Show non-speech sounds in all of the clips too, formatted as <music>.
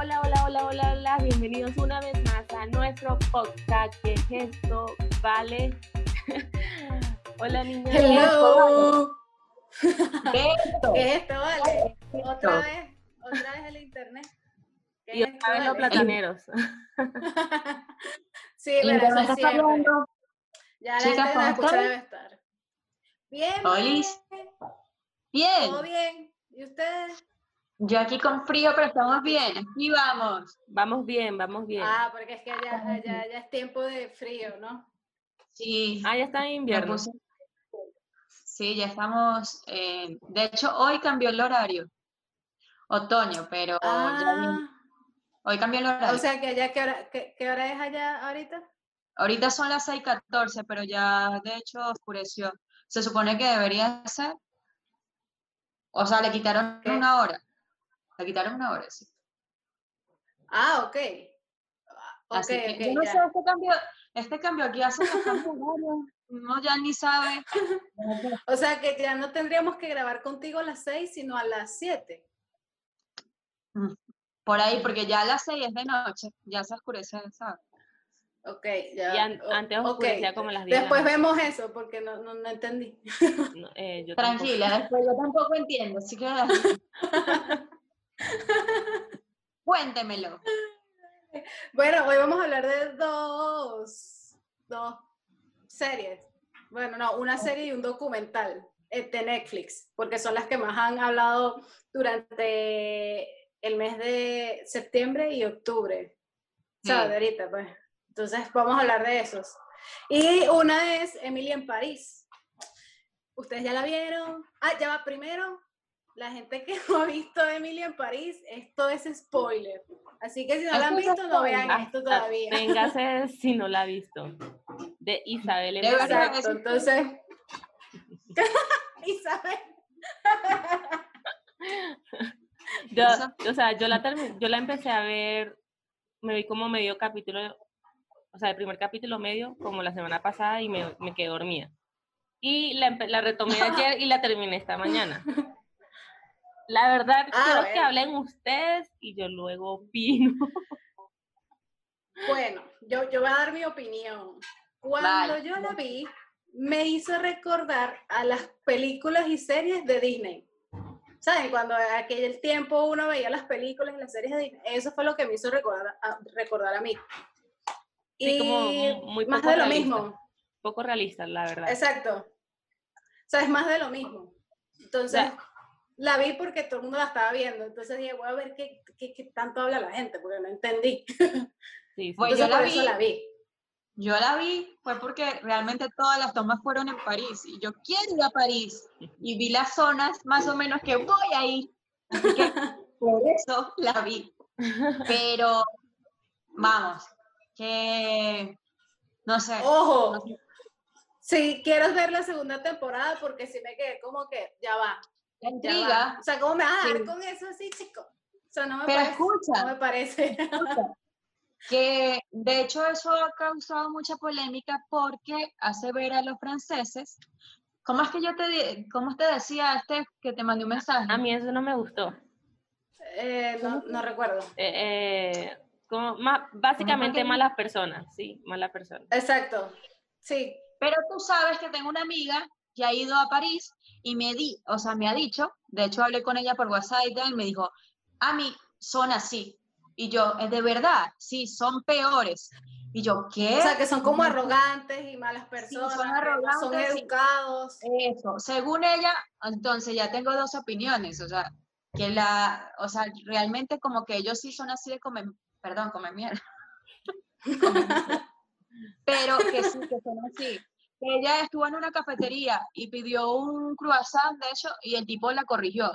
Hola, hola, hola, hola, hola. Bienvenidos una vez más a nuestro podcast. ¿Qué es esto? ¿Vale? <laughs> hola, niñas. Hello. <laughs> ¿Qué es esto? ¿Qué es esto, vale? Otra vez, otra vez el internet. ¿Qué Y es otra vez los vale? plataneros. <laughs> sí, pero eso es fallando. Ya la Chicas, gente ¿cómo la escucha están? debe estar. Bien, bien, Bien. todo bien. ¿Y ustedes? Yo aquí con frío, pero estamos bien. Aquí vamos. Vamos bien, vamos bien. Ah, porque es que allá, allá, allá es tiempo de frío, ¿no? Sí. Ah, ya está en invierno. puse- Sí, ya estamos. eh, de hecho, hoy cambió el horario. Otoño, pero ya. Ah, Hoy cambió el horario. o sea que allá, ¿qué hora, qué, qué hora es allá ahorita? Ahorita son las 6:14, pero ya de hecho oscureció. Se supone que debería ser. O sea, le quitaron ¿Qué? una hora. Le quitaron una hora, sí. Ah, ok. Ok, Así que ok, yo no ya. sé, este cambio, este cambio aquí hace bastante. Uno ya ni sabe. <laughs> O sea que ya no tendríamos que grabar contigo a las 6, sino a las 7. Por ahí, porque ya a las 6 es de noche, ya se oscurece, ¿sabes? Ok, ya. Y an- antes oscurecía como a las 10 de la Después vemos eso, porque no, no, no entendí. No, eh, yo tampoco. Tranquila, después yo tampoco entiendo, así que <laughs> <laughs> cuéntemelo. Bueno, hoy vamos a hablar de dos, dos series. Bueno, no, una serie y un documental eh, de Netflix, porque son las que más han hablado durante el mes de septiembre y octubre. Sí. ¿Sabes? De ahorita, pues. Entonces, vamos a hablar de esos. Y una es Emily en París. ¿Ustedes ya la vieron? Ah, ya va primero. La gente que <laughs> no ha visto Emily en París, esto es spoiler. Así que si no la han visto, no vean esto todavía. Véngase <laughs> si no la ha visto. De Isabel en. Exacto, entonces. <laughs> Isabel. Yo, o sea, yo la, yo la empecé a ver, me vi como medio capítulo, o sea, el primer capítulo medio, como la semana pasada, y me, me quedé dormida. Y la, la retomé ayer y la terminé esta mañana. La verdad, Ah, quiero que hablen ustedes y yo luego opino. <laughs> Bueno, yo, yo voy a dar mi opinión. Cuando yo la vi, me hizo recordar a las películas y series de Disney. ¿Saben? Cuando en aquel tiempo uno veía las películas y las series de Disney, eso fue lo que me hizo recordar a, recordar a mí. Sí, y como muy más de lo realista. mismo. Poco realista, la verdad. Exacto. O sea, es más de lo mismo. Entonces. La vi porque todo el mundo la estaba viendo. Entonces dije, voy a ver qué, qué, qué tanto habla la gente, porque no entendí. Sí, <laughs> Entonces, yo la por eso vi. la vi. Yo la vi, fue porque realmente todas las tomas fueron en París y yo quiero ir a París y vi las zonas más o menos que voy a ir. Así que <laughs> por eso la vi. Pero, vamos, que, no sé. Ojo, no sé. si quieres ver la segunda temporada, porque si me quedé como que ya va. La intriga. O sea, ¿cómo me vas a dar Sí. con eso así, chico? O sea, no me Pero parece. escucha. No me parece. escucha, <laughs> que de hecho eso ha causado mucha polémica porque hace ver a los franceses. ¿Cómo es que yo te, cómo te decía este que te mandé un mensaje? A mí eso no me gustó. Eh, no, no recuerdo. Eh, eh, como ma- básicamente malas personas, sí, malas personas. Exacto. Sí. Pero tú sabes que tengo una amiga que ha ido a París y me di, o sea, me ha dicho, de hecho hablé con ella por WhatsApp y tal, y me dijo, a mí son así. Y yo, "Eh, de verdad, sí, son peores. Y yo, ¿qué? O sea, que son como arrogantes y malas personas. son no son arrogantes y- educados. Eso, según ella, entonces ya tengo dos opiniones, o sea, que la, o sea, realmente como que ellos sí son así de comer, perdón. Comer mierda. <laughs> <laughs> Pero que sí, que son así. Que ella estuvo en una cafetería y pidió un croissant, de hecho, y el tipo la corrigió,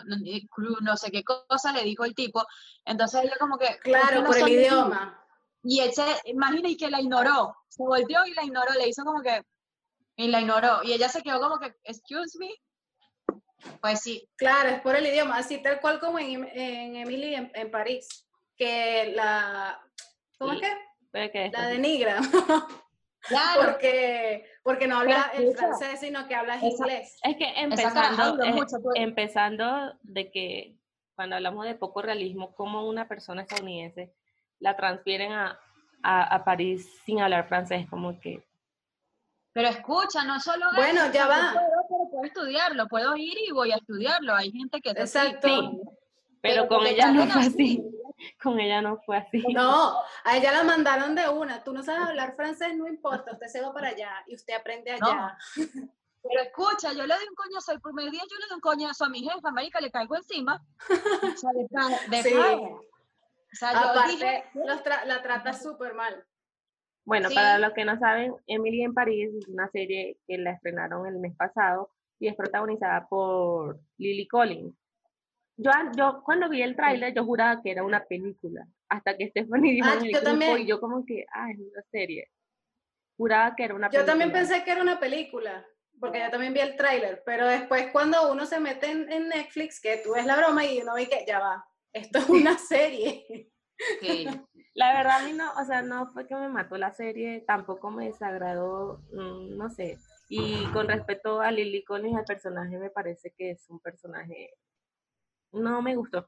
no, sé qué cosa le dijo el tipo, entonces ella como que... "¿Por qué Claro, por el son así?". idioma. Y él se, imagina y que la ignoró, se volteó y la ignoró, le hizo como que, y la ignoró, y ella se quedó como que, excuse me, pues sí, Claro, es por el idioma, así tal cual como en, en Emily en, en París, que la, ¿cómo es que? La denigra, <laughs> claro, porque, porque no habla el francés, sino que habla esa- inglés. Es que empezando, mucho, pues. empezando de que cuando hablamos de poco realismo, cómo una persona estadounidense la transfieren a, a, a París sin hablar francés, como que Pero escucha, no solo eso, Bueno, ya va. Puedo, pero puedo estudiarlo, puedo ir y voy a estudiarlo. Hay gente que es así. Exacto. Sí, pero Pero con ella no fue así. <laughs> Con ella no fue así. No, a ella la mandaron de una. Tú no sabes hablar francés, no importa. Usted se va para allá y usted aprende allá. Pero escucha, yo le doy un coñazo el primer día, yo le doy un coñazo a mi jefa, marica, le caigo encima. O sea, de, Sí. O sea, yo Aparte, dije, los tra- la trata súper mal. Bueno, Sí. para los que no saben, Emily en París es una serie que la estrenaron el mes pasado y es protagonizada por Lily Collins. Yo, yo cuando vi el tráiler, yo juraba que era una película, hasta que Stephanie <laughs> dijo Ah, en el yo grupo también. y yo como que, ah, es una serie. Juraba que era una Yo película. también pensé que era una película, porque yo también vi el tráiler, pero después cuando uno se mete en, en Netflix, que tú ves la broma y uno ve que ya va, esto es una <laughs> serie. sí. La verdad, a mí no, o sea, no fue que me mató la serie, tampoco me desagradó, mm, no sé. Y con respecto a Lily Collins, el personaje me parece que es un personaje, no me gustó.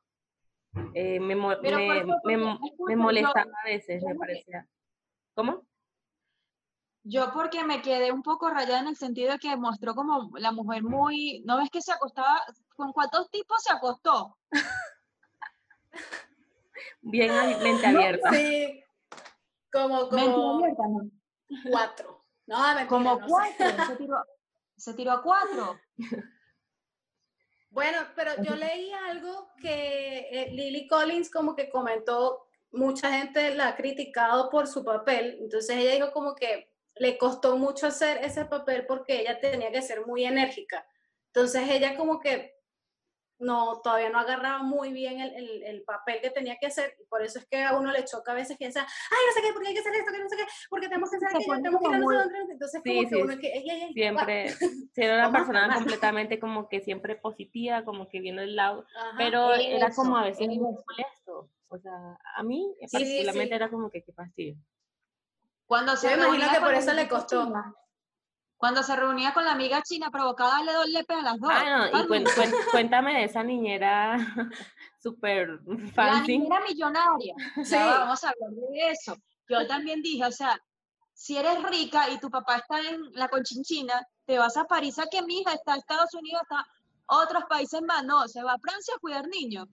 Eh, me, me, me, me yo- molestaba a veces, me parecía. ¿Cómo? Yo porque me quedé un poco rayada en el sentido de que mostró como la mujer muy, ¿no ves que se acostaba? ¿Con cuántos tipos se acostó? Bien <laughs> mente abierta. Sí, como, Mente como abierta, ¿no? cuatro. No, mentira, Como no cuatro, se tiró, se tiró a cuatro. <laughs> Bueno, pero yo leí algo que eh, Lily Collins como que comentó, mucha gente la ha criticado por su papel, entonces ella dijo como que le costó mucho hacer ese papel porque ella tenía que ser muy enérgica. Entonces ella como que no, todavía no agarraba muy bien el, el- el papel que tenía que hacer, y por eso es que a uno le choca a veces que piensa, ay, no sé qué, porque hay que hacer esto, que no sé qué, porque tenemos que hacer aquello, tenemos que ir a no sé dónde, entonces Sí, como que uno que, ey, ey, ey, Siempre, <laughs> ser una persona completamente como que siempre positiva, como que viendo el lado, Ajá. pero era eso, como a veces muy molesto. O sea, a mí Sí, particularmente sí. era como que qué fastidio. Cuando se Yo me imagino que por eso le costó. china, Cuando se reunía con la amiga china, provocaba darle dos lepes a las dos. Ah, no, y cuen- cuen- <laughs> cuéntame de esa niñera <laughs> súper La fancy. niñera millonaria. Sí. Ya va, vamos a hablar de eso. Yo también dije, o sea, si eres rica y tu papá está en la conchinchina, te vas a París a que mi hija está en Estados Unidos, está otros países más. No, se va a Francia a cuidar niños.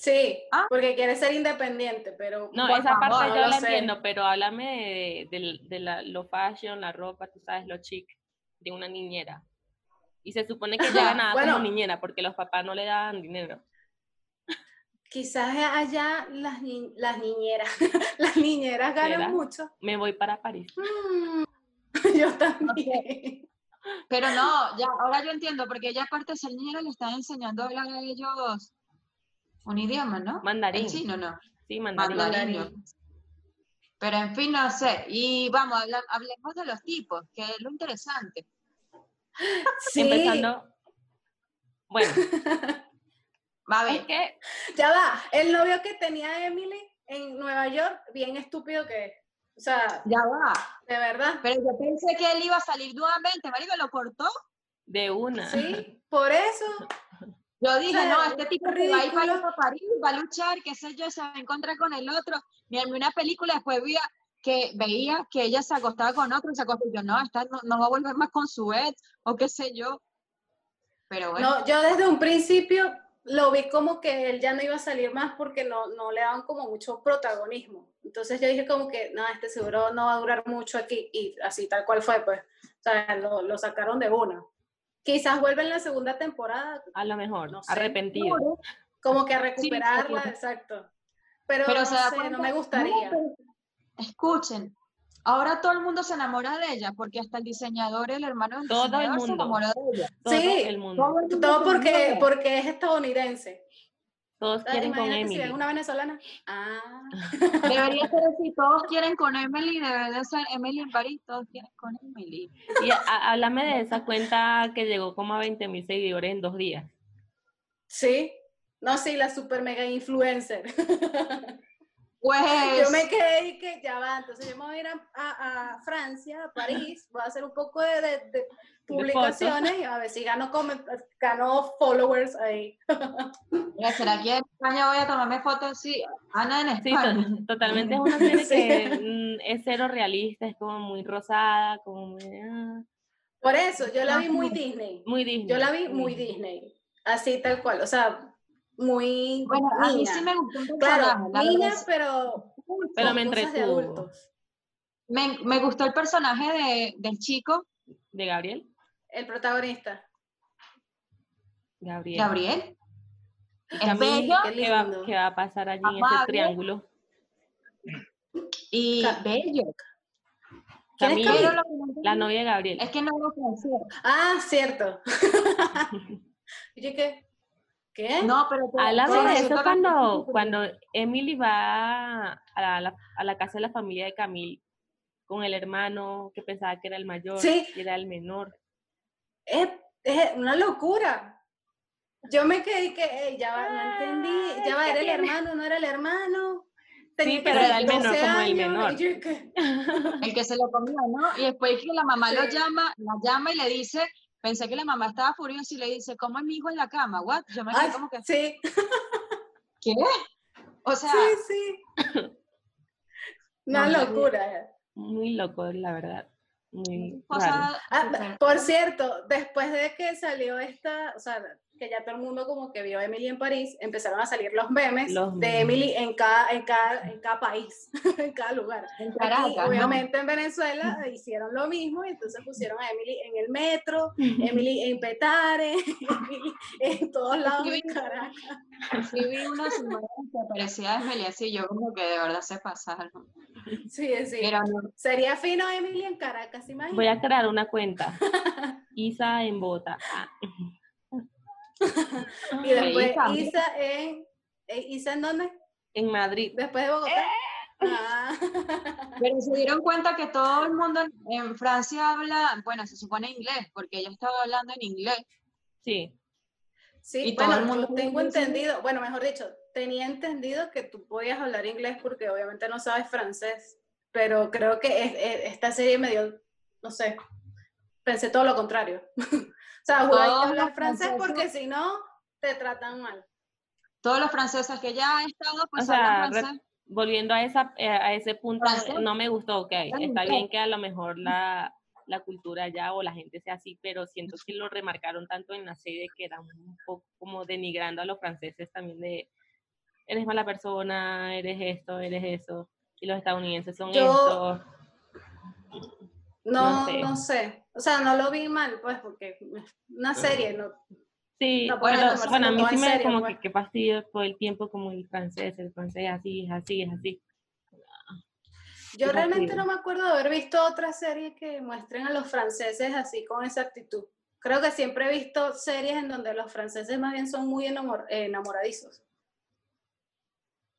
Sí, Ah. porque quiere ser independiente, pero No, Por esa favor, parte no yo la sé. entiendo, pero háblame de, de- de la, lo fashion, la ropa, tú sabes, lo chic de una niñera. Y se supone que ella ganaba Bueno. como niñera porque los papás no le daban dinero. quizás allá las, ni- las niñeras, <laughs> las niñeras ganan mucho. Me voy para París. Mm, <laughs> yo también. Pero no, ya, ahora yo entiendo, porque ella aparte de ser niñera le están enseñando a hablar a ellos un idioma, ¿no? Mandarín. El chino, ¿no? Sí, mandarín. Mandarín. Mandarín. Pero en fin, no sé. Y vamos, hablemos de los tipos, que es lo interesante. <laughs> Sí, Empezando. Bueno, <laughs> Va a es ver, que ya va. El novio que tenía Emily en Nueva York, bien estúpido que es. O sea, ya va. de verdad. Pero yo pensé que él iba a salir nuevamente, marido, lo cortó. de una. Sí, por eso. <laughs> Yo dije, sea, no, este tipo que va a ir para París, va a luchar, qué sé yo, se va a encontrar con el otro. Me armé una película, después veía que, veía que ella se acostaba con otro y se acostó. y Yo, no, esta no, no va a volver más con su ex, o qué sé yo. Pero bueno, No, yo desde un principio lo vi como que él ya no iba a salir más porque no, no le daban como mucho protagonismo. Entonces yo dije como que, no, este seguro no va a durar mucho aquí. Y así tal cual fue, pues. O sea, lo, lo sacaron de una. Quizás vuelva en la segunda temporada A lo mejor, No sé. arrepentido. como que a recuperarla, exacto. Pero, pero no se da sé, cuenta- no me gustaría. escuchen, ahora todo el mundo se enamora de ella, porque hasta el diseñador, el hermano del Todo el diseñador, se mundo. enamoró de ella. Todo Sí, el mundo. Todo el mundo Todo se porque, enamora porque es estadounidense. Todos Ah, quieren con si Emily. una venezolana. Ah. Debería ser así, <laughs> todos quieren con Emily, debe de ser Emily en París, todos quieren con Emily. Y a- háblame de esa cuenta que llegó como a 20 mil seguidores en dos días. Sí. No, sí, la super mega influencer. <laughs> Pues. Yo me quedé y que ya va, entonces yo me voy a ir a, a- a Francia, a París, voy a hacer un poco de, de- de <laughs> publicaciones y a ver si gano, comen- gano followers ahí. <laughs> Mira, ¿será que en España voy a tomarme fotos? Sí, Ana en Sí, España. to- totalmente es una <laughs> serie Sí. que mm, es cero realista, es como muy rosada, como muy, ah, Por eso, yo la vi muy Disney. muy Disney. Yo la vi muy Disney, así tal cual, o sea, muy Bueno, a mí sí me gustó un Claro, personaje. la niña, verdad, pero, Pero me entretuvo. me, me gustó el personaje de, del chico, De Gabriel. El protagonista. Gabriel. Gabriel. Es Camille, bello qué ¿Qué va, qué va a pasar allí en ese triángulo? y bello. ¿Quién es Camille, Pero lo que no la novia de Gabriel. es que no lo francés. Ah, cierto. <laughs> ¿Y qué? ¿Qué? No, pero te de eso cuando, cuando Emily va a la, a la casa de la familia de Camille con el hermano que pensaba que era el mayor Sí. y era el menor. Es, es una locura. Yo me quedé que eh, ya va, no entendí, ya va, era el hermano, no era el hermano. Sí, pero era el menor 12 como el menor. yo El que se lo comió, ¿no? Y después que la mamá lo llama, la llama y le dice, pensé que la mamá estaba furiosa y le dice, ¿cómo es mi hijo en la cama? ¿What? Yo me quedé como que, sí, ¿qué? O sea, sí, sí. <coughs> Una no, locura. Muy loco, la verdad. Muy raro. cosa Ah, por cierto, después de que salió esta, o sea, que ya todo el mundo como que vio a Emily en París, empezaron a salir los memes Los de. Emily en cada, en cada, en cada país, <laughs> en cada lugar. en Aquí, Caracas, ¿no? obviamente en Venezuela hicieron lo mismo y entonces pusieron a Emily en el metro, Emily en Petare, <laughs> Emily en todos lados de Caracas. Sí vi una semana que parecía Esmelia, así yo como que de verdad se pasaron. Sí, sí. Pero no, Sería fino Emily en Caracas, imagínate. Voy a crear una cuenta. <laughs> Isa en bota. <laughs> Y después Isa. Isa en, eh, ¿Isa en dónde? En Madrid. Después de Bogotá. Eh. Ah. <laughs> pero se dieron cuenta que todo el mundo en- Francia habla, bueno, se supone inglés, porque ella estaba hablando en inglés. Sí. Sí, Y todo el mundo tengo entendido, bueno, mejor dicho, tenía entendido que tú podías hablar inglés porque obviamente no sabes francés, pero creo que es- es- esta serie me dio, no sé, pensé todo lo contrario. <laughs> o sea, que Todos hablar los francés franceses- porque si no, te tratan mal. Todos los franceses que ya han estado, pues O sea, francés. Volviendo a, esa, eh, a ese punto, Francés. no me gustó, ok. Está bien que a lo mejor la, la cultura allá o la gente sea así, pero siento que lo remarcaron tanto en la serie que era un poco como denigrando a los franceses también de eres mala persona, eres esto, eres eso. Y los estadounidenses son Yo- esto. No, No sé. no sé. O sea, no lo vi mal, pues, porque una serie, no. Sí, No, bueno, bueno, a mí sí me serio, como pues. que qué fastidio todo el tiempo como el francés, el francés es así, es así, es así. Yo Qué realmente fastidio. no me acuerdo de haber visto otra serie que muestren a los franceses así con esa actitud. Creo que siempre he visto series en donde los franceses más bien son muy enamor- eh, enamoradizos.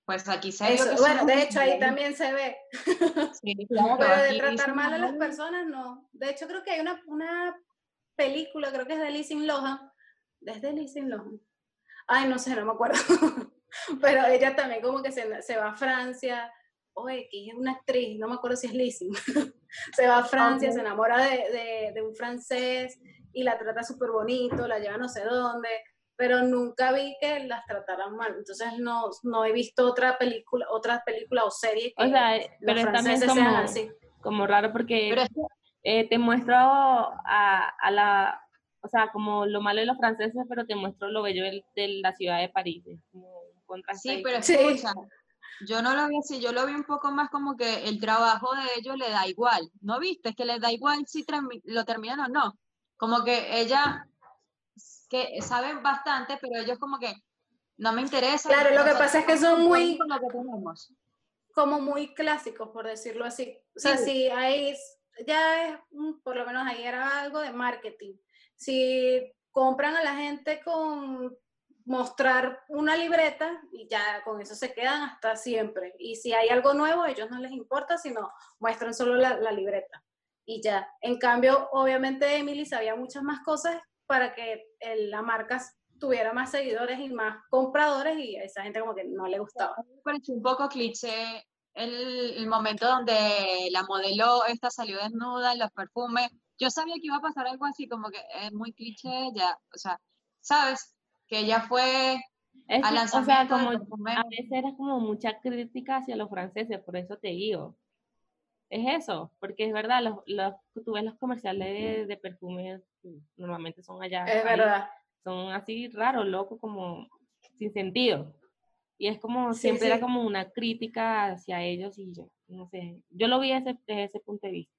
Pues aquí se Eso, bueno, de hecho ahí también se ve. Sí, <laughs> claro, Pero de tratar mal a las personas, no. De hecho, creo que hay una, una película, creo que es de Lizzie Lohan. ¿Desde Lizzie Lohan? Ay, no sé, no me acuerdo. <laughs> Pero ella también como que se, se va a Francia. Oye, que es una actriz, no me acuerdo si es Lizzie. <laughs> se va a Francia, se enamora de, de- de un francés y la trata súper bonito, la lleva no sé dónde. Pero nunca vi que las trataran mal. Entonces no, no he visto otra película, otra película o serie que O sea, los pero también franceses sean como, así. como raro porque es eh, te muestro a, a la, o sea, como lo malo de los franceses, pero te muestro lo bello del- de, la ciudad de París. Es como un Sí, ahí. pero Sí. escucha, yo no lo vi así, yo lo vi un poco más como que el trabajo de ellos le da igual, ¿no viste? Es que les da igual si lo terminan o no. Como que ella, que saben bastante, pero ellos como que no me interesa. Claro, lo que pasa es que son muy- con lo que tenemos. como muy clásicos, por decirlo así. O sea, Sí. si hay, ya es, por lo menos ahí era algo de marketing. Si compran a la gente con mostrar una libreta y ya con eso se quedan hasta siempre. Y si hay algo nuevo, a ellos no les importa, sino muestran solo la, la libreta. Y ya. En cambio, obviamente Emily sabía muchas más cosas para que el- la marca tuviera más seguidores y más compradores y a esa gente como que no le gustaba. Me pareció un poco cliché el, el momento donde la modelo esta salió desnuda en los perfumes. Yo sabía que iba a pasar algo así, como que es muy cliché ya, o sea, ¿sabes? Que ella fue Es al que, o sea, lanzamiento como a veces era como mucha crítica hacia los franceses, por eso te digo. Es eso, porque es verdad, los, los, tú ves los comerciales de, de perfumes, normalmente son allá, Es ahí, verdad. son así raros, locos, como sin sentido. Y es como, Sí, siempre sí. era como una crítica hacia ellos y yo, no sé, yo lo vi desde, desde ese punto de vista.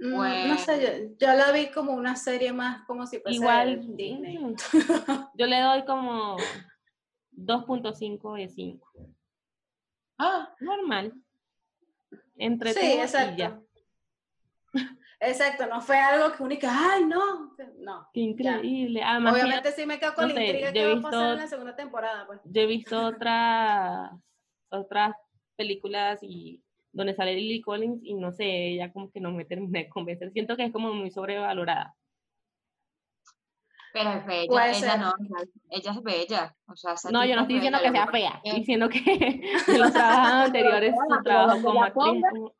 Mm, No sé, yo, yo la vi como una serie más como si fuese Igual, Disney. <laughs> yo le doy como 2.5 de 5. Ah, Normal. Entre Sí, exacto. Exacto, no fue algo que única, ay, no, no. Qué increíble. Además, que Obviamente sí me quedo con no la intriga que va a pasar en la segunda temporada, pues. yo he visto otras otras películas y donde sale Lily Collins y no sé, ella como que no me termina de convencer. Siento que es como muy sobrevalorada. Pero es bella, Puede ella ser. no, ella, es bella. O sea, esa No, yo no es estoy diciendo bella, que sea fea, pasa es que- diciendo que <laughs> en los <laughs> trabajos anteriores su trabajo como actriz No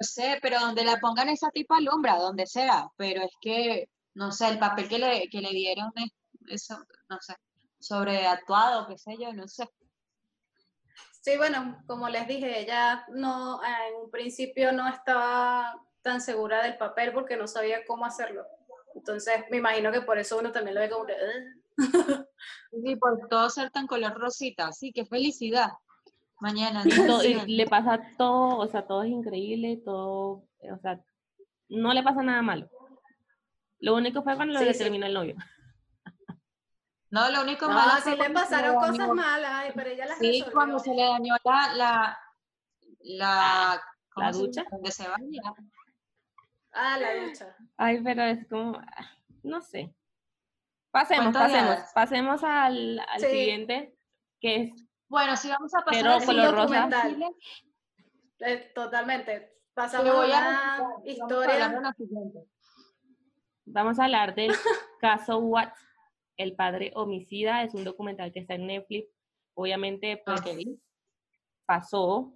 sé, pero donde la pongan esa tipa alumbra, donde sea, pero es que, no sé, el papel que le, que le dieron es, eso, no sé, sobreactuado, qué sé yo, no sé. Sí, bueno, como les dije, ella no, en un principio no estaba tan segura del papel porque no sabía cómo hacerlo. Entonces, me imagino que por eso uno también lo ve como que, "Ugh". Y por todo ser tan color rosita, sí, qué felicidad. Mañana, y, y le pasa todo, o sea, todo es increíble, todo, o sea, no le pasa nada malo. Lo único fue cuando Sí, le sí. terminó el novio. <laughs> no, lo único No, malo sí le pasaron dañó- cosas malas, ay, pero ella las Sí, resolvió. cuando se le dañó la, la, la, ¿cómo ¿la se llama? ducha? Donde se baña. Ah, la ducha. Ay, pero es como, ah, no sé. Pasemos, pasemos, pasemos al, al Sí. siguiente, que es Bueno, si vamos a pasar Pero al color rosa. documental. Eh, totalmente. Te Pasamos voy a a una vamos a hablar de historia. Vamos a hablar del <laughs> caso Watts, el padre homicida. Es un documental que está en Netflix. Obviamente, pues Ok. pasó.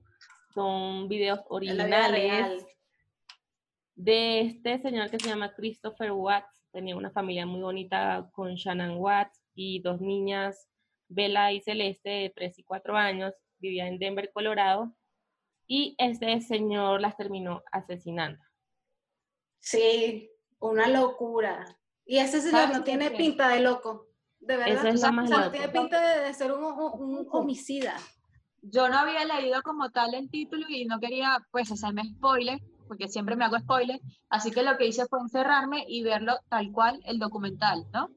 Son videos En la vida real. originales de este señor que se llama Christopher Watts. Tenía una familia muy bonita con Shannon Watts y dos niñas, Bella y Celeste, de 3 y 4 años. Vivía en Denver, Colorado. Y este señor las terminó asesinando. Sí, una locura. Y ese señor ¿Sabes no tiene pinta de loco. De verdad. Es O sea, no loco. tiene pinta de, de ser un, un- un homicida. Yo no había leído como tal el título y no quería pues hacerme spoiler, porque siempre me hago spoiler, así que lo que hice fue encerrarme y verlo tal cual el documental, ¿no?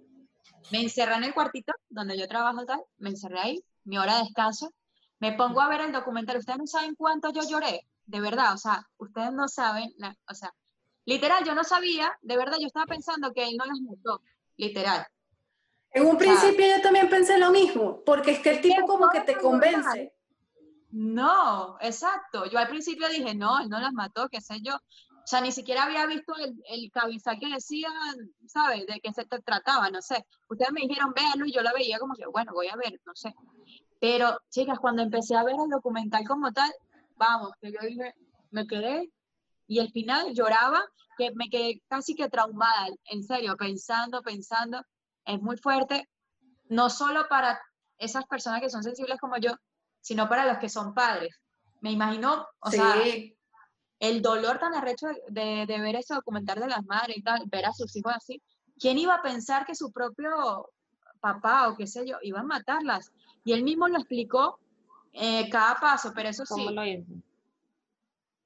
Me encerré en el cuartito donde yo trabajo tal, me encerré ahí, mi hora de descanso, me pongo a ver el documental, ustedes no saben cuánto yo lloré, de verdad, o sea, ustedes no saben, la- o sea, literal, yo no sabía, de verdad, yo estaba pensando que él no las mató, literal. En un O sea, principio yo también pensé lo mismo, porque es que el tipo como que te convence. No, exacto. Yo al principio dije, no, él no las mató, qué sé yo. O sea, ni siquiera había visto el, el cabezal que decían, ¿sabes? De qué se trataba, no sé. Ustedes me dijeron, véanlo, y yo la veía como que, bueno, voy a ver, no sé. Pero, chicas, cuando empecé a ver el documental como tal, vamos, que yo dije, me quedé, y al final lloraba, que me quedé casi que traumada, en serio, pensando, pensando. Es muy fuerte, no solo para esas personas que son sensibles como yo, sino para los que son padres. Me imagino, o sí, sea, el dolor tan arrecho de, de ver ese documental de las madres y tal, ver a sus hijos así. ¿Quién iba a pensar que su propio papá o qué sé yo iba a matarlas? Y él mismo lo explicó eh, cada paso, pero eso ¿Cómo sí, lo hizo?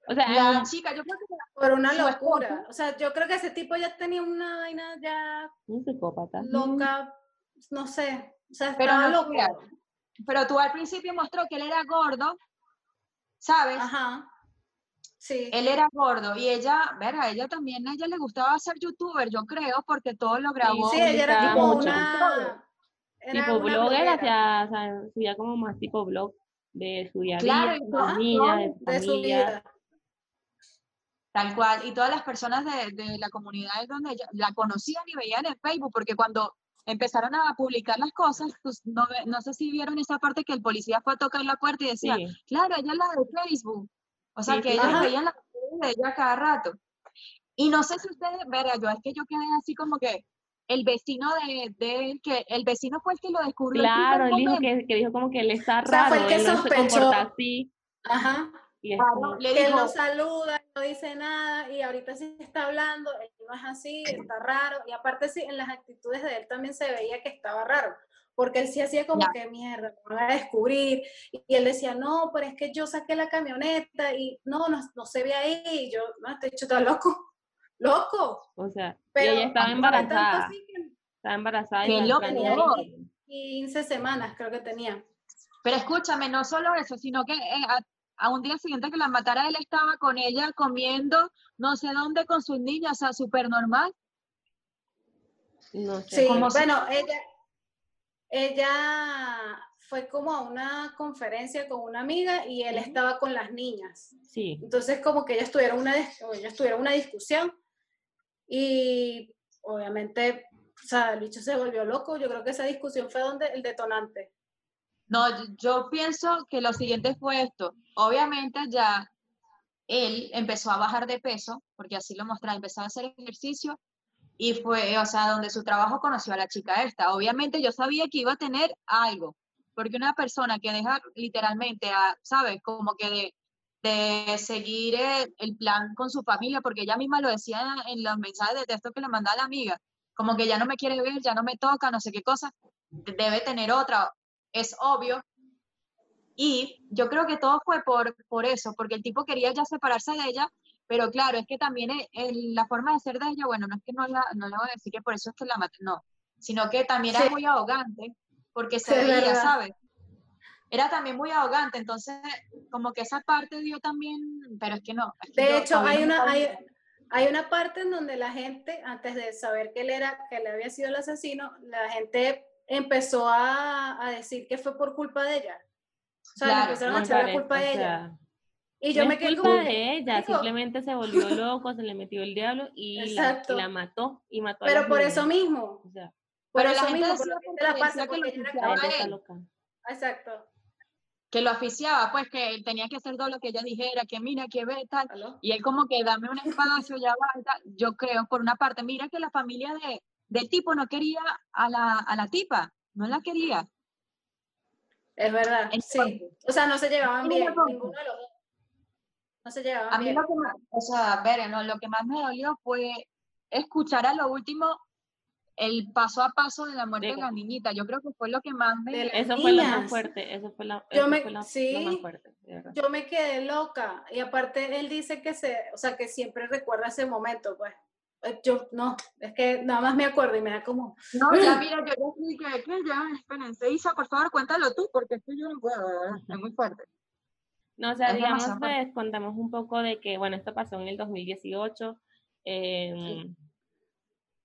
O sea, la chica, yo creo que por una locura. O sea, yo creo que ese tipo ya tenía una vaina ya un psicópata. loca, no sé. O sea, Pero estaba no, loco. mira, pero tú al principio mostró que él era gordo, ¿sabes? Ajá. Sí. Él era gordo y ella, verá, a ella también, a ella le gustaba ser youtuber, yo creo, porque todo lo grabó. Sí, ella era tipo mucho. una. era tipo una blogger, hacia, o sea, subía como más tipo blog de su día a Claro, todo- sus niñas, de su de su familia. vida. Tal cual, y todas las personas de, de la comunidad donde ella la conocían y veían en Facebook, porque cuando empezaron a publicar las cosas, pues no, ve- no sé si vieron esa parte que el policía fue a tocar la puerta y decía, Sí. claro, ella es la de Facebook. O sea, Sí, que sí, ellos veían las fotos de ella cada rato. Y no sé si ustedes, verga, yo es que yo quedé así como que el vecino de, de él, que el vecino fue el que lo descubrió. Claro, él dijo que, que dijo como que él está O sea, raro, fue el que él no se comporta así. Ajá. Y es Claro, como- él no saluda, no dice nada y ahorita sí está hablando, él no es así, está raro y aparte sí, en las actitudes de él también se veía que estaba raro, porque él sí hacía como Ya. que mierda, me van a descubrir y, y él decía, no, pero es que yo saqué la camioneta y no, no, no se ve ahí y yo, no, este hecho está loco, <laughs> loco, o sea, pero y ella estaba embarazada, así que estaba embarazada Qué y loco. tenía planteó- 15 semanas creo que tenía. Pero escúchame, no solo eso, sino que eh, a, a un día siguiente que la matara, él estaba con ella comiendo no sé dónde con sus niñas, o sea, súper normal. no sé, Sí, bueno, ella, ella fue como a una conferencia con una amiga y él estaba con las niñas. sí, Entonces, como que ellos tuvieron una, ellos tuvieron una discusión y obviamente, o sea, el bicho se volvió loco. Yo creo que esa discusión fue donde el detonante. No, yo- pienso que lo siguiente fue esto. Obviamente ya él empezó a bajar de peso, porque así lo mostraba, empezó a hacer ejercicio y fue, o sea, donde su trabajo conoció a la chica esta. Obviamente yo sabía que iba a tener algo, porque una persona que deja literalmente, a, ¿sabes? Como que de, de seguir el, plan con su familia, porque ella misma lo decía en los mensajes de texto que le mandaba la amiga, como que ya no me quiere ver, ya no me toca, no sé qué cosa, debe tener otra, es obvio. Y yo creo que todo fue por, por eso, porque el tipo quería ya separarse de ella, pero claro, es que también e- el- la forma de ser de ella, bueno, no es que no, la, no le voy a decir que por eso es que la maté, no, sino que también era Sí. muy arrogante, porque se Sí, veía. ¿sabes? Era también muy arrogante, entonces como que esa parte dio también, pero es que no. es que De yo hecho, hay no una, hay, hay una parte en donde la gente, antes de saber que él era, que él había sido el asesino, la gente empezó a, a decir que fue por culpa de ella. O sea, le Claro, empezaron no a echar la culpa de ella. sea, Y yo no me quedé culpa como, de ella, simplemente se volvió <laughs> loco, se le metió el diablo y la, y la mató y mató a pero las por eso niñas. mismo, O sea, por Pero la eso gente mismo, por decía porque la pasa, que porque lo ella la. Exacto. que lo aficiaba, pues que él tenía que hacer todo lo que ella dijera, que mira, que ve, tal. ¿Aló? Y él como que dame un espacio, ya va, tal. Yo creo, por una parte, mira que la familia de, del tipo no quería a la, a la tipa, no la quería. Es verdad, sí. O sea, no se llevaban bien, ninguno de los dos. No se llevaban A mí bien. lo que más, o sea, ver, no, lo que más me dolió fue escuchar a lo último el paso a paso de la muerte de, De- la niñita. Yo creo que fue lo que más me... Eso fue lo más fuerte, eso fue, la, Yo eso me- fue la- lo sí. más fuerte. Yo me quedé loca. Y aparte él dice que se, o sea, que siempre recuerda ese momento, pues. Eh, Yo no, es que nada más me acuerdo y me da como, No, ya mira, yo ya sí que, que ya, espérense, Isa, por favor, cuéntalo tú, porque esto yo no puedo, es muy fuerte. No, o sea, Es digamos, fuerte. pues, contamos un poco de que, bueno, esto pasó en el 2018. em,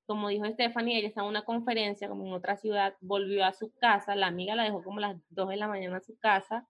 Como dijo Stephanie, ella estaba en una conferencia, como en otra ciudad, volvió a su casa, la amiga la dejó como a las 2 de la mañana a su casa,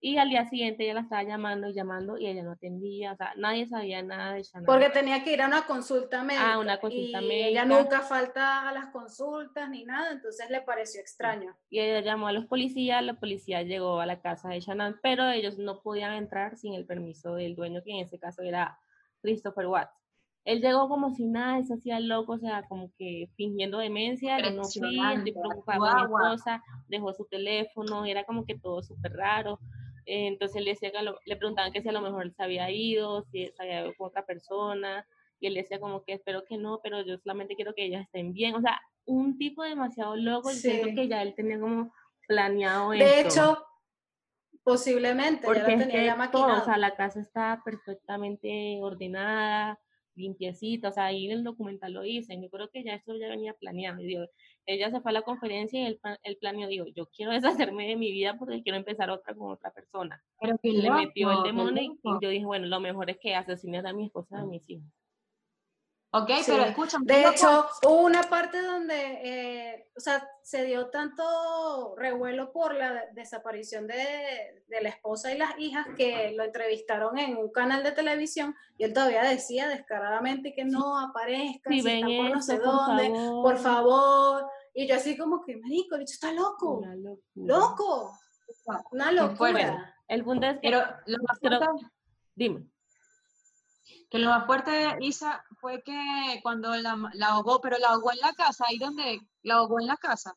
y al día siguiente ella la estaba llamando y llamando, y ella no atendía, o sea, nadie sabía nada de Shannon. porque tenía que ir a una consulta médica. Ah, una consulta y ella médica. nunca falta a las consultas ni nada, entonces le pareció extraño. Y ella llamó a los policías, la policía llegó a la casa de Shannon, pero ellos no podían entrar sin el permiso del dueño, que en ese caso era Christopher Watts. Él llegó como si nada, se hacía loco, o sea, como que fingiendo demencia, yo no fui, estoy preocupada por mi esposa, dejó su teléfono, era como que todo súper raro. Eh, entonces él decía lo- le preguntaban que si a lo mejor se había ido, si se había ido con otra persona, y él decía como que espero que no, pero yo solamente quiero que ellas estén bien. O sea, un tipo demasiado loco, y Sí. que ya él tenía como planeado De esto. hecho, posiblemente, ya porque lo es tenía ya todo, maquinado. o sea, la casa está perfectamente ordenada, limpiecita, o sea, ahí en el documental lo dicen, yo creo que ya eso ya venía planeado, y digo, ella se fue a la conferencia y él, pa- él planeó, digo, yo quiero <laughs> deshacerme de mi vida porque quiero empezar otra con otra persona. Pero qué Le metió el demonio y- yo dije, bueno, lo mejor es que asesines a mi esposa y a mis hijos. Ok, Sí. pero escúchame. De yo hecho, hubo una parte donde, eh, o sea, se dio tanto revuelo por la de- desaparición de, de la esposa y las hijas que lo entrevistaron en un canal de televisión y él todavía decía descaradamente que no aparezcan, Si si ven están por no sé por dónde, favor. por favor. Y yo así como que, marico, el bicho está loco, Una locura. loco, una locura. El punto es que, Pero lo más fuerte, dime, que lo más fuerte, Isa, fue que cuando la, la ahogó, pero la ahogó en la casa, ahí donde la ahogó en la casa.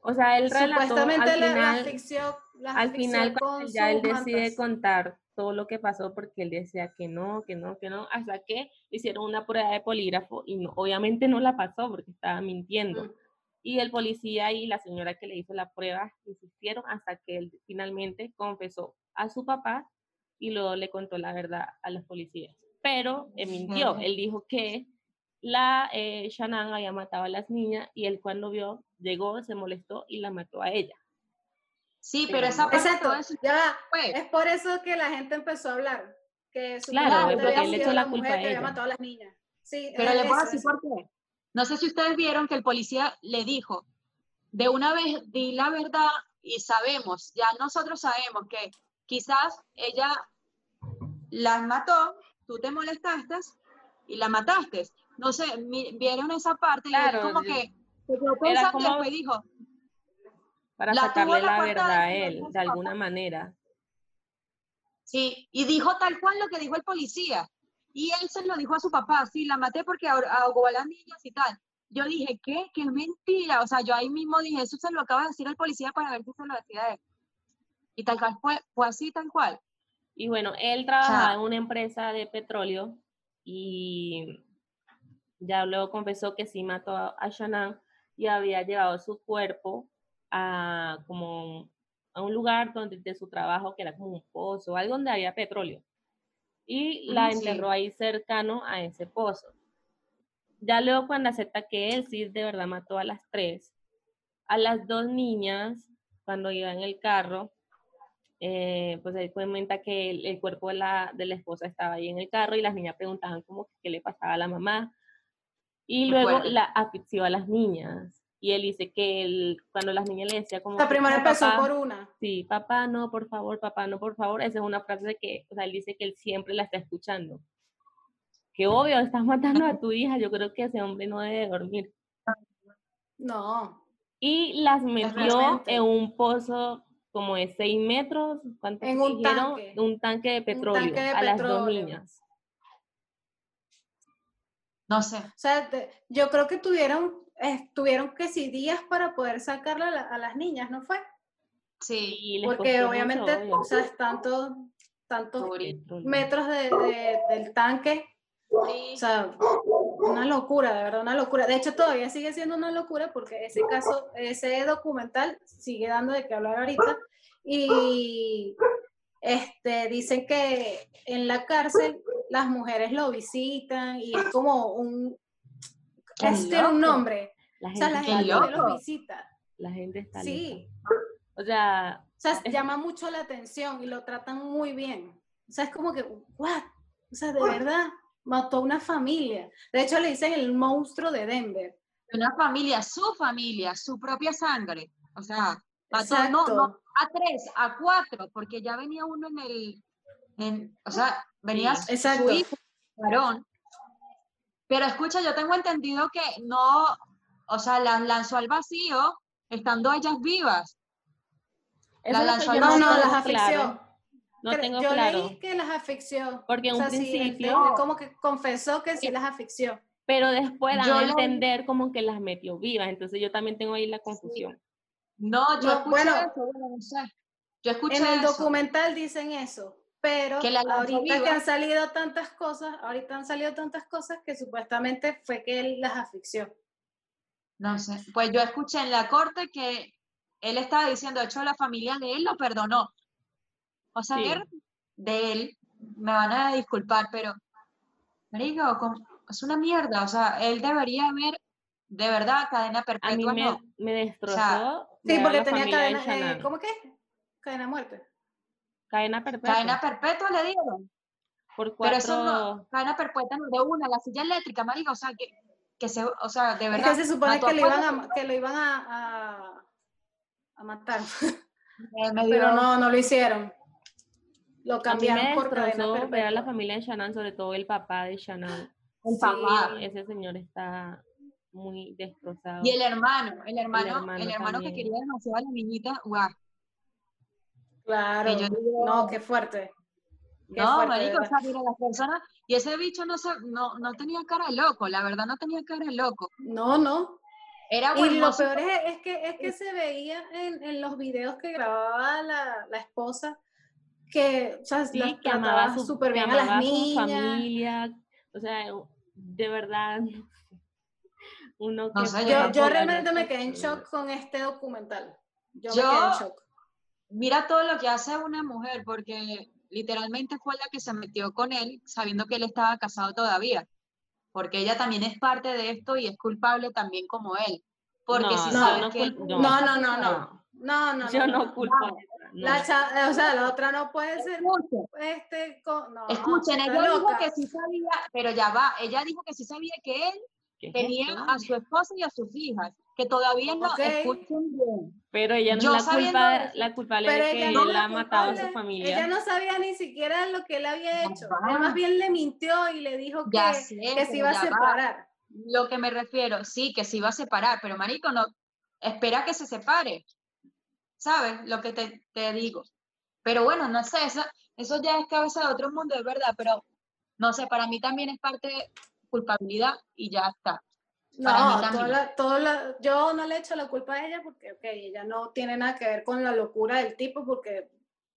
o sea, él relató Supuestamente al la, la final, asfixió, la al final con cuando ya él decide mantas. contar todo lo que pasó porque él decía que no, que no, que no, hasta que hicieron una prueba de polígrafo y no, obviamente no la pasó porque estaba mintiendo. Mm. Y el policía y la señora que le hizo la prueba insistieron hasta que él finalmente confesó a su papá y luego le contó la verdad a los policías. Pero él mintió, Ujú. él dijo que la eh, Shannon había matado a las niñas y él cuando vio, llegó, se molestó y la mató a ella. Sí, Pero esa parte eso ya va. fue. Es por eso que la gente empezó a hablar. Que Claro, supuestamente porque él le echó la la culpa mujer a que había ella. matado a las niñas. Sí, Pero es a eso, decir por qué. No sé si ustedes vieron que el policía le dijo, de una vez di la verdad y sabemos, ya nosotros sabemos que quizás ella las mató, tú te molestaste y la mataste. No sé, vieron esa parte y Claro, él como yo- que se quedó era pensando y como- después dijo, Para La sacarle la la verdad a él, de alguna manera. Sí, y dijo tal cual lo que dijo el policía. Y él se lo dijo a su papá, sí, la maté porque ahogó a las niñas y tal. Yo dije, ¿qué? ¿Qué mentira? O sea, yo ahí mismo dije, eso se lo acaba de decir el policía para ver si se lo decía a él. Y tal cual fue, fue así, tal cual. Y bueno, él trabajaba en una empresa de petróleo y ya luego confesó que sí mató a, a Shannon y había llevado su cuerpo a como a un lugar donde de su trabajo que era como un pozo, algo donde había petróleo. Y la sí. enterró ahí cercano a ese pozo. Ya luego cuando acepta que él sí de verdad mató a las tres, a las dos niñas, cuando iba en el carro, eh, pues él comenta que el, el cuerpo de la, de la esposa estaba ahí en el carro y las niñas preguntaban como qué le pasaba a la mamá. Y luego la asfixió a las niñas. Y él dice que él, cuando las niñas le decía como... Primero "No, empezó papá", por una. Sí, papá, no, por favor, papá, no, por favor. Esa es una frase de que, o sea, él dice que él siempre la está escuchando. Que obvio, estás matando a tu hija, yo creo que ese hombre no debe dormir. No. Y las metió realmente. en un pozo como de 6 metros, ¿cuánto En un dijeron? tanque. Un tanque de petróleo tanque de a las dos niñas. No sé. O sea, te- yo creo que tuvieron, tuvieron que sí días para poder sacarla a, la- a las niñas, ¿no fue? Sí, Y les Porque mucho, obviamente, o sea, es tanto, tantos metros de, de- del tanque. sí. O sea, una locura, de verdad, una locura. De hecho, todavía sigue siendo una locura porque ese caso, ese documental sigue dando de qué hablar ahorita. Y este, dicen que en la cárcel las mujeres lo visitan y es como un... Es tiene un nombre. La O gente, sea, la gente los loco. visita. La gente está Sí. loca. O sea, O sea, llama mucho la atención y lo tratan muy bien. O sea, es como que, ¿what? O sea, de verdad, mató a una familia. De hecho, le dicen el monstruo de Denver. Una familia, su familia, su propia sangre. O sea, mató no, a tres, a cuatro, porque ya venía uno en el, en, o sea, venía Sí. su Exacto. hijo, varón. Pero escucha, yo tengo entendido que no, o sea, las lanzó al vacío estando ellas vivas. eso La es lo lanzó al yo No, no, tengo las asfixió. claro. No tengo yo claro. leí que las asfixió. Porque en O un sea, principio, como que confesó que sí las asfixió. pero después dan a entender como que las metió vivas. Entonces yo también tengo ahí la confusión. No, yo No, escuché bueno. eso, bueno, no sé. Yo escuché En el eso. documental dicen eso, pero Que la ahorita que han salido tantas cosas, ahorita han salido tantas cosas que supuestamente fue que él las asfixió. No sé. Pues yo escuché en la corte que él estaba diciendo, de hecho, la familia de él lo perdonó. O sea, Sí. de él, me van a disculpar, pero, marico, con- es una mierda. O sea, él debería haber, de verdad, cadena A mí perpetua, me, no. me destrozó. Sí, porque tenía cadena, eh. ¿cómo que? Cadena de muerte. Cadena perpetua. Cadena perpetua le dieron. por Pero eso no, cuatro. cadena perpetua no de una, la silla eléctrica, marica, o sea, que, que se, o sea, de Es verdad. que se supone que a lo iban cuatro a, que lo iban a, a, a matar, me pero no, no lo hicieron. Lo A mí cambiaron me por cadena destrozó ver a la familia de Shannon, sobre todo el papá de Shannon. el Sí, papá. Ese señor está muy destrozado. Y el hermano, el hermano, el hermano hermano, que quería demasiado a la niñita, guau. Claro. Yo No, qué fuerte. Qué No, fuerte, marico, o sea, mira, las personas, y ese bicho no, se, no, no tenía cara de loco, la verdad no tenía cara de loco. No, no. Era Y lo peor es, es que, es que se veía en, en los videos que grababa la, la esposa que o sea, Sí, las que trataba súper bien a las su niñas. familia. O sea, de verdad. Uno No que sé, Yo, yo realmente me quedé en shock con este documental. Yo, me Yo- quedé en shock. Mira todo lo que hace una mujer, porque literalmente fue la que se metió con él sabiendo que él estaba casado todavía. Porque ella también es parte de esto y es culpable también como él. Porque No, si yo sabes no que No, no, no, no. No, no, Yo no, no no. culpo no. no. La cha- o sea, la otra no puede ser Escuchen, este co- no, escuchen, ella dijo loca. que sí sabía, pero ya va, ella dijo que sí sabía que él ¿Qué es tenía a su esposa y a sus hijas, que todavía no, Ok. escuchen bien. Pero ella no yo la sabiendo culpa, la culpable Pero de que no él era ha matado a su familia. Ella no sabía ni siquiera lo que él había hecho. Él más bien le mintió y le dijo que, sé, que se iba a ya va. separar. Lo que me refiero, sí, que se iba a separar, pero marico, no, espera que se separe. ¿Sabes? Lo que te, te digo. Pero bueno, no sé, eso, eso ya es cabeza de otro mundo, es verdad, pero no sé, para mí también es parte culpabilidad y ya está. No, también. la- todo la- yo no le echo la culpa a ella porque, ok, ella no tiene nada que ver con la locura del tipo porque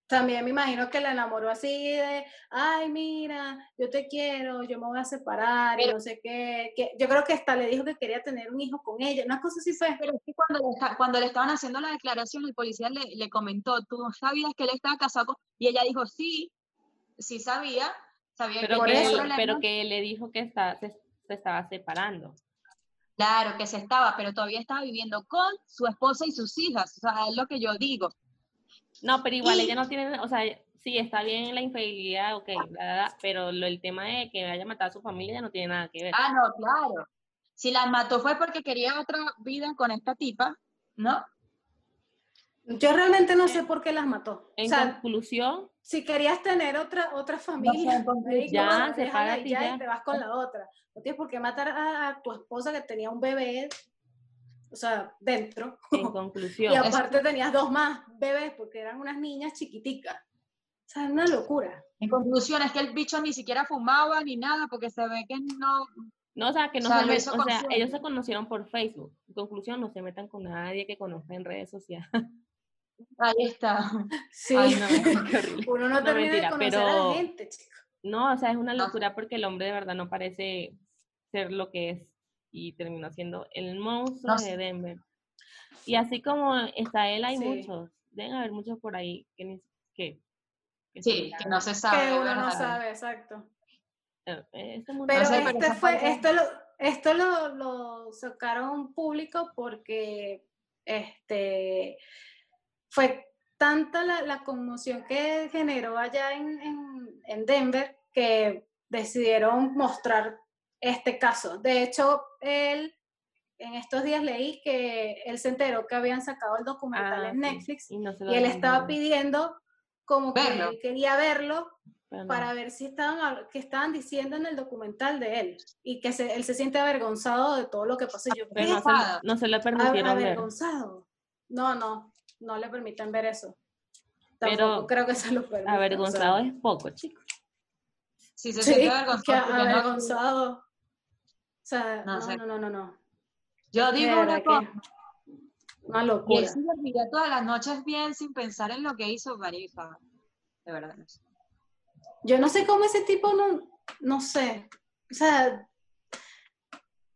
también me imagino que la enamoró así de, ay, mira, yo te quiero, yo me voy a separar y Pero- no sé qué, que yo creo que hasta le dijo que quería tener un hijo con ella, una cosa así fue. Pero es que cuando le, cuando le estaban haciendo la declaración, el policía le, le comentó, ¿tú sabías que él estaba casado con-?" Y ella dijo, sí, sí sabía, sabía Pero, que por que tenía eso- él, problemas". pero que le dijo que está, se, se estaba separando. Claro, que se estaba, pero todavía estaba viviendo con su esposa y sus hijas. O sea, es lo que yo digo. No, pero igual Y- ella no tiene, o sea, sí, está bien la infidelidad, ok, bla, bla, pero lo, el tema de que haya matado a su familia ya no tiene nada que ver. Ah, no, claro. Si la mató fue porque quería otra vida con esta tipa, ¿no? Yo realmente no sé por qué las mató. en o sea, conclusión, si querías tener otra otra familia, marico, <laughs> Ya, y y ya, ya. y te vas con la otra. No tienes por qué matar a, a tu esposa que tenía un bebé, o sea, dentro. en <laughs> Y conclusión, aparte tenías dos más bebés porque eran unas niñas chiquiticas. O sea, es una locura. En conclusión, es que el bicho ni siquiera fumaba ni nada porque se ve que no. no, o sea, que no o sea, se o sea, ellos se conocieron por Facebook. En conclusión, no se metan con nadie que conozca en redes sociales. <laughs> Ahí está. <laughs> Sí. Ay, no, qué <laughs> horrible. Uno no, No, termina mentira, de conocer a pero- la gente, chicos. No, o sea, es una locura porque el hombre de verdad no parece ser lo que es y terminó siendo el monstruo No de. Denver. Y así como está él, hay Sí. muchos. Deben haber muchos por ahí que ni que, que Sí, que no se sabe. Que uno no sabe, exacto. Eh, este mundo- Pero No sé, pero este fue, esto lo, esto lo, lo sacaron público porque este fue tanta la, la conmoción que generó allá en, en- en Denver que decidieron mostrar este caso. De hecho, él en estos días leí que él se enteró que habían sacado el documental Ah, en sí, Netflix y, no y él estaba ver, pidiendo como que Verlo. él quería verlo pero no. para ver si estaban, qué estaban diciendo en el documental de él y que se- él se siente avergonzado de todo lo que pasó. Yo, no se, no se lo permitieron ver. avergonzado. No, no, no le permiten ver eso. Pero Tampoco creo que se lo permitan. Avergonzado es poco, chicos. Si se Sí, siente que avergonzado. porque no- avergonzado. O sea, No no, sé. no, no, no, no. Yo digo una cosa. que una Y él locura. se dormiría todas las noches bien sin pensar en lo que hizo Marifa. De verdad. no sé. Yo no sé cómo ese tipo no, no sé. O sea,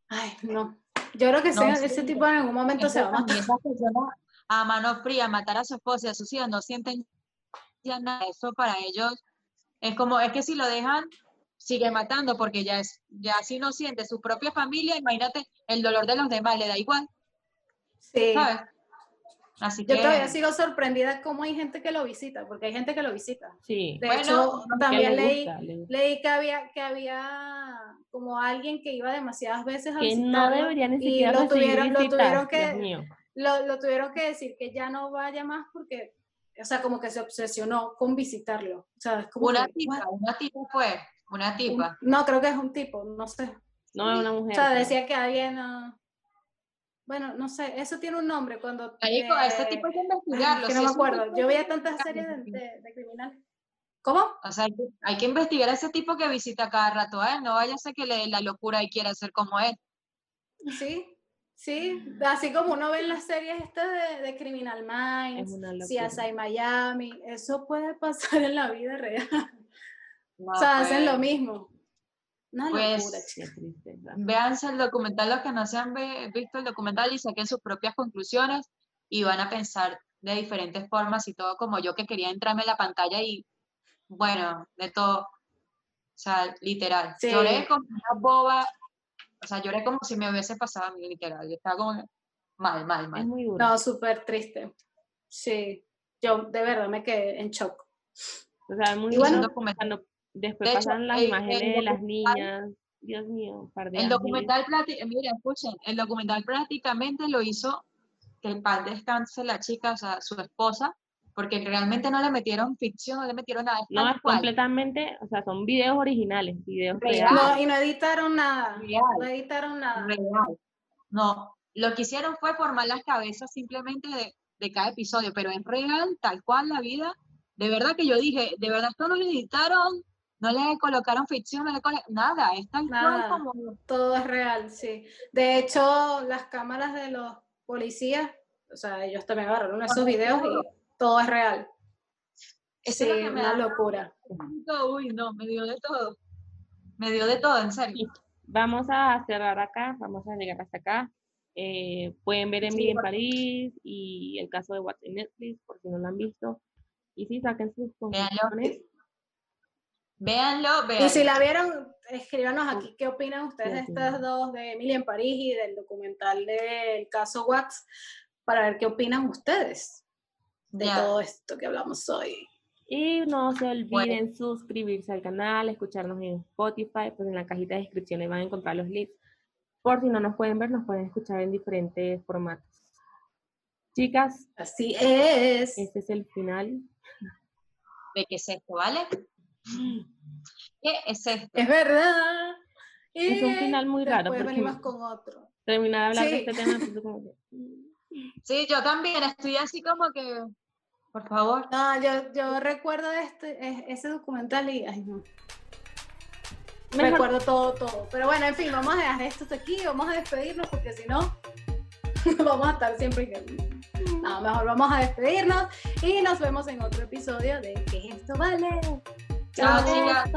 ay, no. Yo creo que No, ese, sí, ese tipo en algún momento se va a matar. A mano fría, matar a su esposa y a sus hijos, no sienten ya nada. Eso para ellos es como, es que si lo dejan, sigue matando, porque ya es, ya si no siente su propia familia, imagínate el dolor de los demás, le da igual, Sí. ¿sabes? Así Yo que, todavía sigo sorprendida cómo hay gente que lo visita, porque hay gente que lo visita. Sí. De Bueno, hecho, también le leí, gusta, le gusta. leí que había, que había como alguien que iba demasiadas veces a Que no visitarlo debería ni y siquiera lo tuvieron, lo tuvieron que. Lo, lo tuvieron que decir que ya no vaya más porque, o sea, como que se obsesionó con visitarlo. O sea, es como una que, tipa, una tipa fue, una Un- tipa. no, creo que es un tipo, no sé. No es una O mujer. sea, pero- decía que alguien, ah, bueno, no sé, eso tiene un nombre cuando... Marico, ese eh, tipo hay que investigarlo. que si no me acuerdo. Yo veía tantas series de, de, de criminales. ¿Cómo? O sea, hay que, investigar a ese tipo que visita cada rato a él. No vaya a ser que le dé la locura y quiera ser como él. Sí, sí, así como uno ve en las series estas de, de Criminal Minds. CSI Miami, eso puede pasar en la vida real. No, o sea, hacen pues, lo mismo. Una Pues, locura, Qué chica. tristeza. Véanse el documental, los que no se han ve- visto el documental y saquen sus propias conclusiones y van a pensar de diferentes formas y todo como yo que quería entrarme en la pantalla y bueno, de todo. O sea, literal. Sí. Lloré como una boba. O sea, lloré como si me hubiese pasado a mí, literal. Yo estaba como mal, mal, Es mal. muy duro. No, súper triste. Sí, yo de verdad me quedé en shock. O sea, es muy Y duro bueno, cuando después de hecho, pasan las el- imágenes el de las documental- niñas. Dios mío, par de El ángeles. documental, miren, escuchen, el documental prácticamente lo hizo que en paz descanse la chica, o sea, su esposa, porque realmente no le metieron ficción, no le metieron nada. No, es cual, completamente, o sea, son videos originales, videos Real. reales. No, y no editaron nada. real, No editaron nada. real. No, lo que hicieron fue formar las cabezas simplemente de, de cada episodio, pero es real, tal cual la vida. De verdad que yo dije, de verdad esto no lo editaron, no le colocaron ficción, no le colo- nada, es tal Nada. cual como Todo es real, sí. De hecho, las cámaras de los policías, o sea, ellos también agarraron esos videos y todo es real. Eso Sí, es lo que me una da locura. Uy, no, me dio de todo. Me dio de todo, en serio. Vamos a cerrar acá, vamos a llegar hasta acá. Eh, pueden ver Emily Sí, en París y el caso de What's in Netflix, por si no lo han visto. Y sí, saquen sus Véanlo. conclusiones. Véanlo, Y véanlo. si la vieron, escríbanos aquí qué opinan ustedes de Sí, sí. estas dos, de Emily en París y del documental del caso Wax, para ver qué opinan ustedes de Ya. todo esto que hablamos hoy. Y no se olviden suscribirse al canal, escucharnos en Spotify, pues en la cajita de descripciones van a encontrar los links. Por si no nos pueden ver, nos pueden escuchar en diferentes formatos. Chicas, Así es. este es el final. ¿De qué es esto, vale? ¿Qué es esto? Es verdad. Es un final muy raro, porque- venimos con otro. Terminar de hablar de Sí. este tema, entonces como que, <laughs> Sí, yo también estoy así como que, por favor. No, yo, yo recuerdo este, ese documental y ay, no. Mejor- recuerdo todo, todo. Pero bueno, en fin, vamos a dejar esto hasta aquí, vamos a despedirnos porque si no, <laughs> vamos a estar siempre. No, mejor vamos a despedirnos y nos vemos en otro episodio de ¿Qué es esto, vale? Chao, chicas.